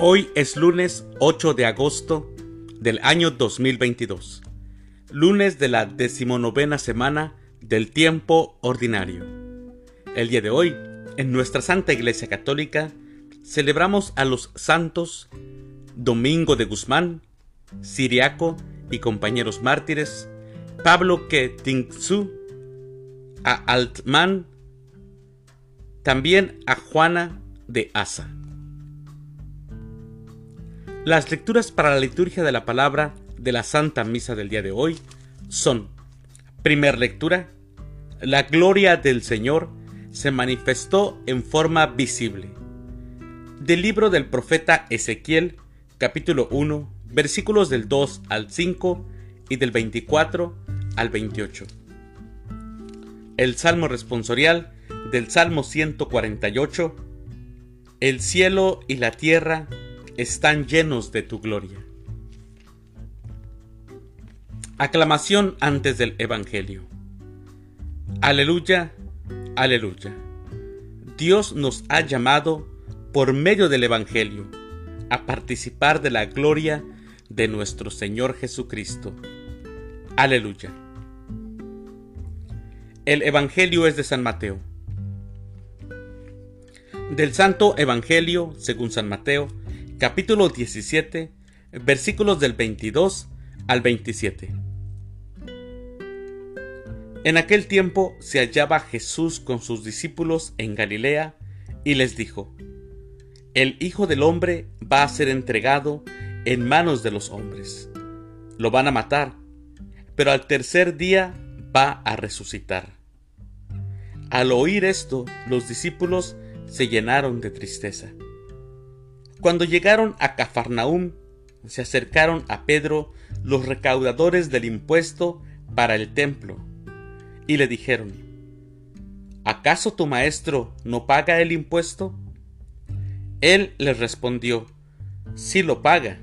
Hoy es lunes 8 de agosto del año 2022, lunes de la decimonovena semana del tiempo ordinario. El día de hoy, en nuestra Santa Iglesia Católica, celebramos a los santos Domingo de Guzmán, Siriaco y compañeros mártires, Pablo Ketingsu, a Altman, también a Juana de Asa. Las lecturas para la liturgia de la palabra de la Santa Misa del día de hoy son, primer lectura, la gloria del Señor se manifestó en forma visible. Del libro del profeta Ezequiel, capítulo 1, versículos del 2 al 5 y del 24 al 28. El Salmo responsorial del Salmo 148. El cielo y la tierra están llenos de tu gloria. Aclamación antes del Evangelio. Aleluya, aleluya. Dios nos ha llamado por medio del Evangelio a participar de la gloria de nuestro Señor Jesucristo. Aleluya. El Evangelio es de San Mateo. Del Santo Evangelio, según San Mateo, capítulo 17, versículos del 22 al 27. En aquel tiempo se hallaba Jesús con sus discípulos en Galilea y les dijo, El Hijo del Hombre va a ser entregado en manos de los hombres. Lo van a matar, pero al tercer día va a resucitar. Al oír esto, los discípulos se llenaron de tristeza. Cuando llegaron a Cafarnaúm, se acercaron a Pedro los recaudadores del impuesto para el templo, y le dijeron, ¿acaso tu maestro no paga el impuesto? Él les respondió, sí lo paga.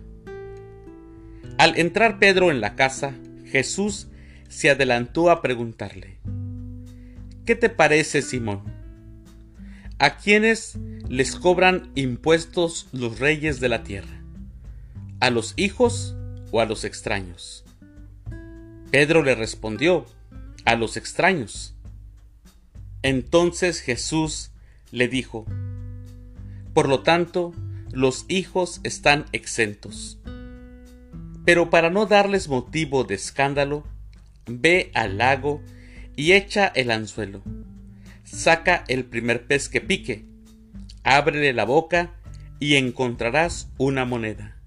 Al entrar Pedro en la casa, Jesús se adelantó a preguntarle, ¿qué te parece, Simón? ¿A quiénes les cobran impuestos los reyes de la tierra? ¿A los hijos o a los extraños? Pedro le respondió, a los extraños. Entonces Jesús le dijo, por lo tanto, los hijos están exentos. Pero para no darles motivo de escándalo, ve al lago y echa el anzuelo saca el primer pez que pique, ábrele la boca y encontrarás una moneda.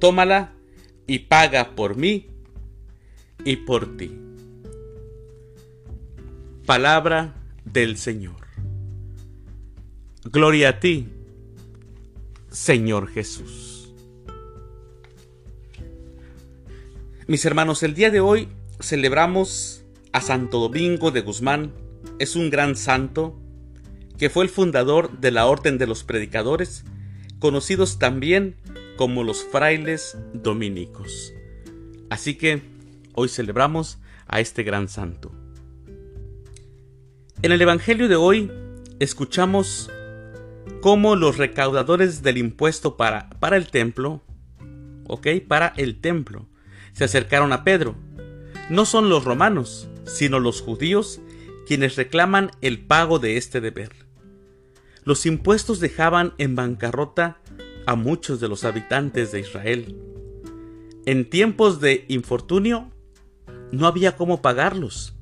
Tómala y paga por mí y por ti. Palabra del Señor. Gloria a ti, Señor Jesús. Mis hermanos, el día de hoy celebramos a Santo Domingo de Guzmán, es un gran santo que fue el fundador de la Orden de los Predicadores, conocidos también como los frailes dominicos. Así que hoy celebramos a este gran santo. En el Evangelio de hoy escuchamos cómo los recaudadores del impuesto para, para el templo, ¿ok? Para el templo, se acercaron a Pedro. No son los romanos, sino los judíos quienes reclaman el pago de este deber. Los impuestos dejaban en bancarrota a muchos de los habitantes de Israel. En tiempos de infortunio no había cómo pagarlos.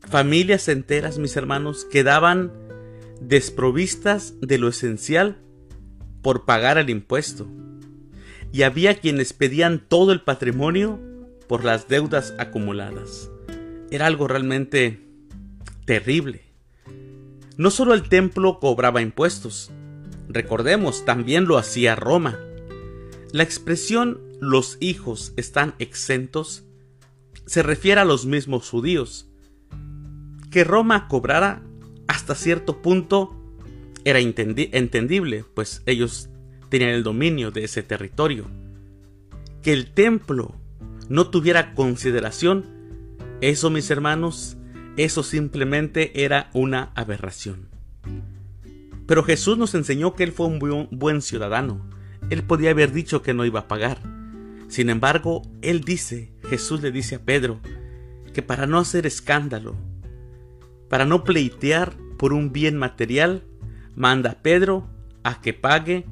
Familias enteras, mis hermanos, quedaban desprovistas de lo esencial por pagar el impuesto. Y había quienes pedían todo el patrimonio por las deudas acumuladas. Era algo realmente terrible. No solo el templo cobraba impuestos, recordemos, también lo hacía Roma. La expresión los hijos están exentos se refiere a los mismos judíos. Que Roma cobrara hasta cierto punto era entendible, pues ellos tenían el dominio de ese territorio. Que el templo no tuviera consideración, eso mis hermanos eso simplemente era una aberración. Pero Jesús nos enseñó que Él fue un buen ciudadano. Él podía haber dicho que no iba a pagar. Sin embargo, Él dice, Jesús le dice a Pedro, que para no hacer escándalo, para no pleitear por un bien material, manda a Pedro a que pague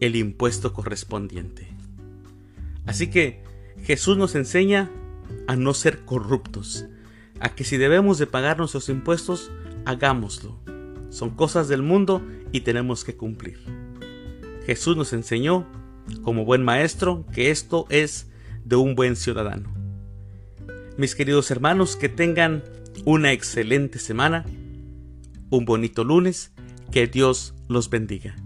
el impuesto correspondiente. Así que Jesús nos enseña a no ser corruptos, a que si debemos de pagar nuestros impuestos, hagámoslo. Son cosas del mundo y tenemos que cumplir. Jesús nos enseñó, como buen maestro, que esto es de un buen ciudadano. Mis queridos hermanos, que tengan una excelente semana, un bonito lunes, que Dios los bendiga.